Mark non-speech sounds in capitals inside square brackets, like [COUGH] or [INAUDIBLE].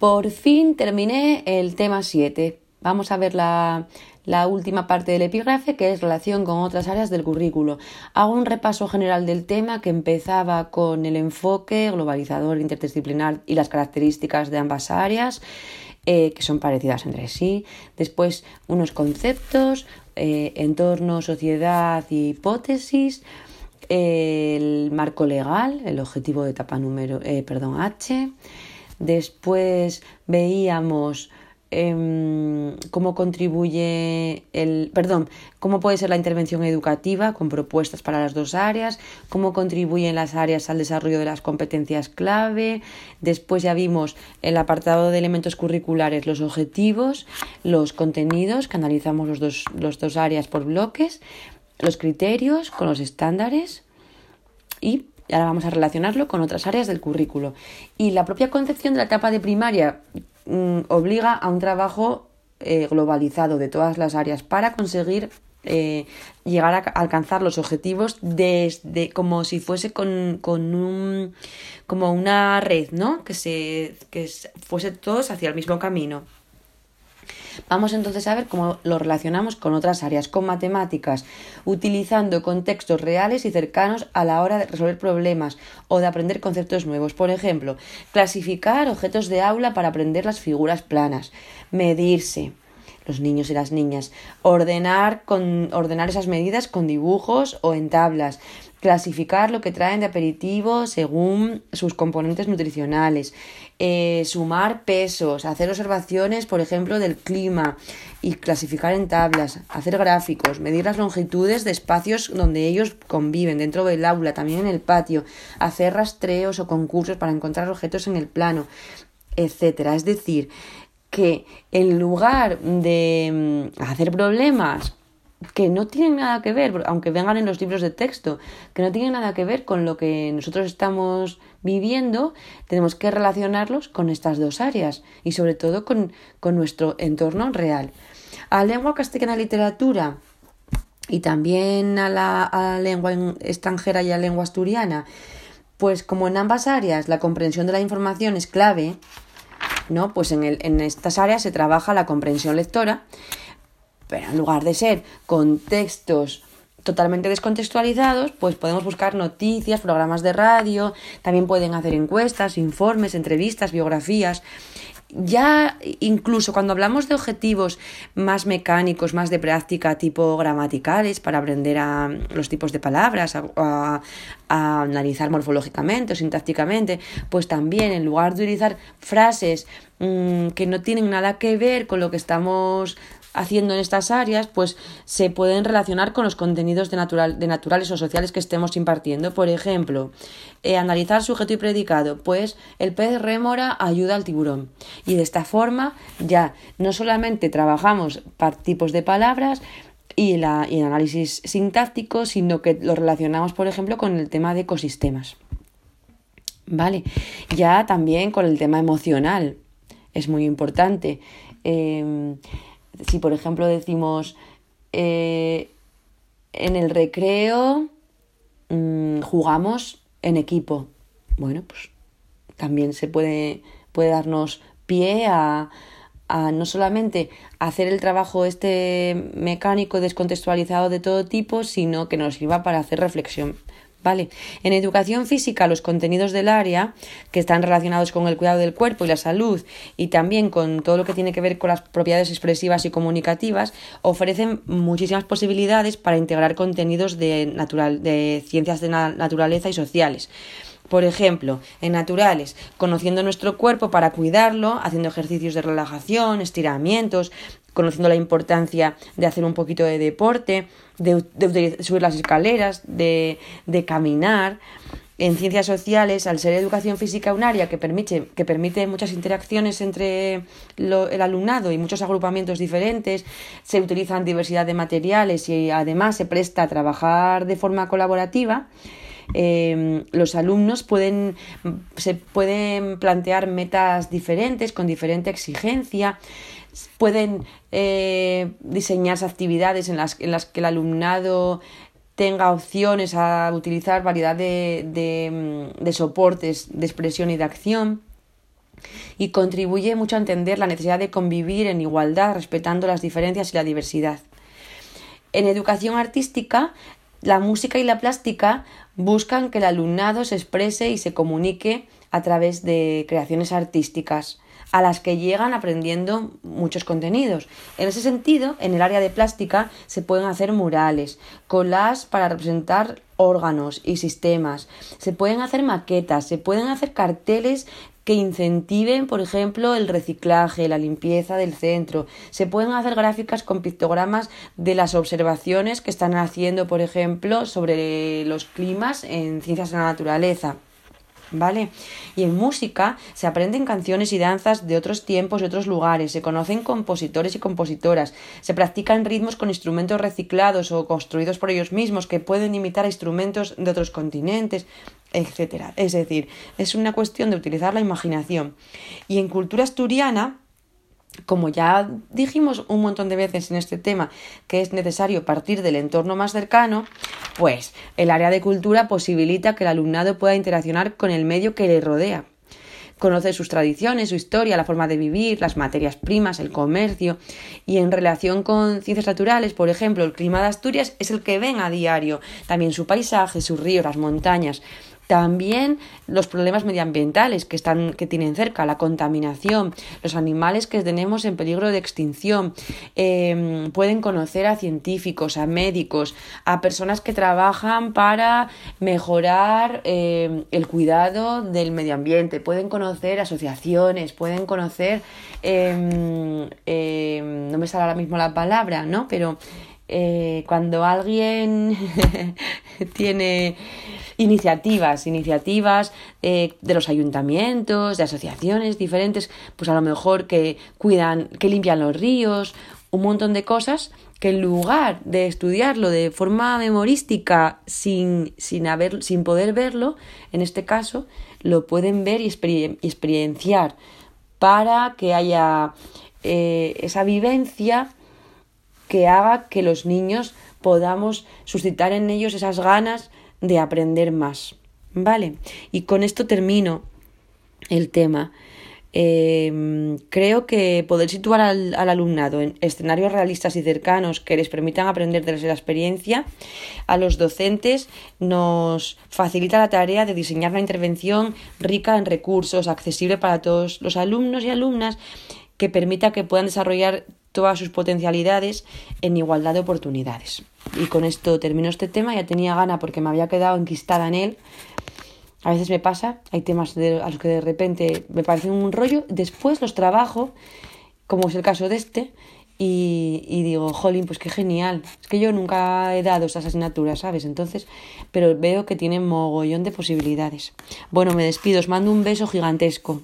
Por fin terminé el tema 7. Vamos a ver la, última parte del epígrafe, que es relación con otras áreas del currículo. Hago un repaso general del tema que empezaba con el enfoque globalizador interdisciplinar y las características de ambas áreas. Eh, que son parecidas entre sí. Después unos conceptos, eh, entorno, sociedad y hipótesis. el marco legal, el objetivo de etapa número, eh, perdón, H. Después veíamos em, cómo contribuye el, perdón, cómo puede ser la intervención educativa con propuestas para las dos áreas, cómo contribuyen las áreas al desarrollo de las competencias clave. Después ya vimos el apartado de elementos curriculares, los objetivos, los contenidos, que analizamos los dos, los dos áreas por bloques, los criterios con los estándares y y ahora vamos a relacionarlo con otras áreas del currículo. Y la propia concepción de la etapa de primaria mm, obliga a un trabajo eh, globalizado de todas las áreas para conseguir eh, llegar a alcanzar los objetivos desde como si fuese con, con un como una red, ¿no? Que se que fuese todos hacia el mismo camino. Vamos entonces a ver cómo lo relacionamos con otras áreas, con matemáticas, utilizando contextos reales y cercanos a la hora de resolver problemas o de aprender conceptos nuevos. Por ejemplo, clasificar objetos de aula para aprender las figuras planas, medirse, los niños y las niñas, ordenar, con, ordenar esas medidas con dibujos o en tablas, clasificar lo que traen de aperitivo según sus componentes nutricionales, eh, sumar pesos, hacer observaciones, por ejemplo, del clima y clasificar en tablas, hacer gráficos, medir las longitudes de espacios donde ellos conviven, dentro del aula, también en el patio, hacer rastreos o concursos para encontrar objetos en el plano, etcétera. Es decir, que en lugar de mm, hacer problemas que no tienen nada que ver, aunque vengan en los libros de texto, que no tienen nada que ver con lo que nosotros estamos viviendo, tenemos que relacionarlos con estas dos áreas y sobre todo con, nuestro entorno real. A la lengua castellana literatura y también a la, lengua extranjera y a la lengua asturiana, pues como en ambas áreas la comprensión de la información es clave, ¿no? Pues en, el, en estas áreas se trabaja la comprensión lectora pero en lugar de ser con textos totalmente descontextualizados, pues podemos buscar noticias, programas de radio, también pueden hacer encuestas, informes, entrevistas, biografías. Ya incluso cuando hablamos de objetivos más mecánicos, más de práctica, tipo gramaticales, para aprender a los tipos de palabras, a, analizar morfológicamente o sintácticamente, pues también en lugar de utilizar frases mm, que no tienen nada que ver con lo que estamos haciendo en estas áreas, pues se pueden relacionar con los contenidos de, natural, de naturales o sociales que estemos impartiendo. Por ejemplo, eh, analizar sujeto y predicado, pues el pez rémora ayuda al tiburón. Y de esta forma ya no solamente trabajamos tipos de palabras, y, la, y el análisis sintáctico, sino que lo relacionamos, por ejemplo, con el tema de ecosistemas. ¿Vale? Ya también con el tema emocional. Es muy importante. Em, si por ejemplo decimos eh, en el recreo mm, jugamos en equipo, bueno, pues también se puede, puede darnos pie a, a no solamente hacer el trabajo este mecánico descontextualizado de todo tipo, sino que nos sirva para hacer reflexión ¿Vale? En educación física, los contenidos del área que están relacionados con el cuidado del cuerpo y la salud y también con todo lo que tiene que ver con las propiedades expresivas y comunicativas ofrecen muchísimas posibilidades para integrar contenidos de, natural, de ciencias de naturaleza y sociales. Por ejemplo, en naturales, conociendo nuestro cuerpo para cuidarlo, haciendo ejercicios de relajación, estiramientos, conociendo la importancia de hacer un poquito de deporte, de, subir las escaleras, de, caminar. En ciencias sociales, al ser educación física un área que permite, que permite muchas interacciones entre el alumnado y muchos agrupamientos diferentes, se utilizan diversidad de materiales y además se presta a trabajar de forma colaborativa, eh, los alumnos pueden, se pueden plantear metas diferentes, con diferente exigencia, pueden eh, diseñarse actividades en las, en las que el alumnado tenga opciones a utilizar variedad de, de, mm, de soportes de expresión y de acción. y contribuye mucho a entender la necesidad de convivir en igualdad, respetando las diferencias y la diversidad. En educación artística, la música y la plástica buscan que el alumnado se exprese y se comunique a través de creaciones artísticas a las que llegan aprendiendo muchos contenidos. En ese sentido, en el área de plástica se pueden hacer murales, colas para representar órganos y sistemas, se pueden hacer maquetas, se pueden hacer carteles que incentiven, por ejemplo, el reciclaje, la limpieza del centro. Se pueden hacer gráficas con pictogramas de las observaciones que están haciendo, por ejemplo, sobre los climas en ciencias de la naturaleza. ¿Vale? Y en música se aprenden canciones y danzas de otros tiempos y otros lugares, se conocen compositores y compositoras, se practican ritmos con instrumentos reciclados o construidos por ellos mismos que pueden imitar a instrumentos de otros continentes, etcétera. Es decir, es una cuestión de utilizar la imaginación. Y en cultura asturiana, como ya dijimos un montón de veces en este tema que es necesario partir del entorno más cercano, pues el área de cultura posibilita que el alumnado pueda interaccionar con el medio que le rodea. Conocer sus tradiciones, su historia, la forma de vivir, las materias primas, el comercio. Y en relación con ciencias naturales, por ejemplo, el clima de Asturias es el que ven a diario. También su paisaje, sus ríos, las montañas. También los problemas medioambientales que, están, que tienen cerca, la contaminación, los animales que tenemos en peligro de extinción. Em, pueden conocer a científicos, a médicos, a personas que trabajan para mejorar em, el cuidado del medio ambiente. Pueden conocer asociaciones, pueden conocer, em, no me sale ahora mismo la palabra, ¿no? Pero eh, cuando alguien [LAUGHS] tiene iniciativas, iniciativas eh, de los ayuntamientos, de asociaciones diferentes, pues a lo mejor que cuidan, que limpian los ríos, un montón de cosas que en lugar de estudiarlo de forma memorística sin, sin, haber, sin poder verlo, en este caso, lo pueden ver y, experienciar para que haya eh, esa vivencia que haga que los niños podamos suscitar en ellos esas ganas de aprender más. ¿Vale? Y con esto termino el tema. Em, creo que poder situar al, alumnado en escenarios realistas y cercanos que les permitan aprender desde la experiencia a los docentes nos facilita la tarea de diseñar una intervención rica en recursos, accesible para todos los alumnos y alumnas, que permita que puedan desarrollar todas sus potencialidades en igualdad de oportunidades. Y con esto termino este tema, ya tenía gana porque me había quedado enquistada en él. A veces me pasa, hay temas a los que de repente me parecen un rollo, después los trabajo, como es el caso de este, y, y, digo, jolín, pues qué genial. Es que yo nunca he dado esas asignaturas, ¿sabes? Entonces, pero veo que tienen mogollón de posibilidades. Bueno, me despido, os mando un beso gigantesco.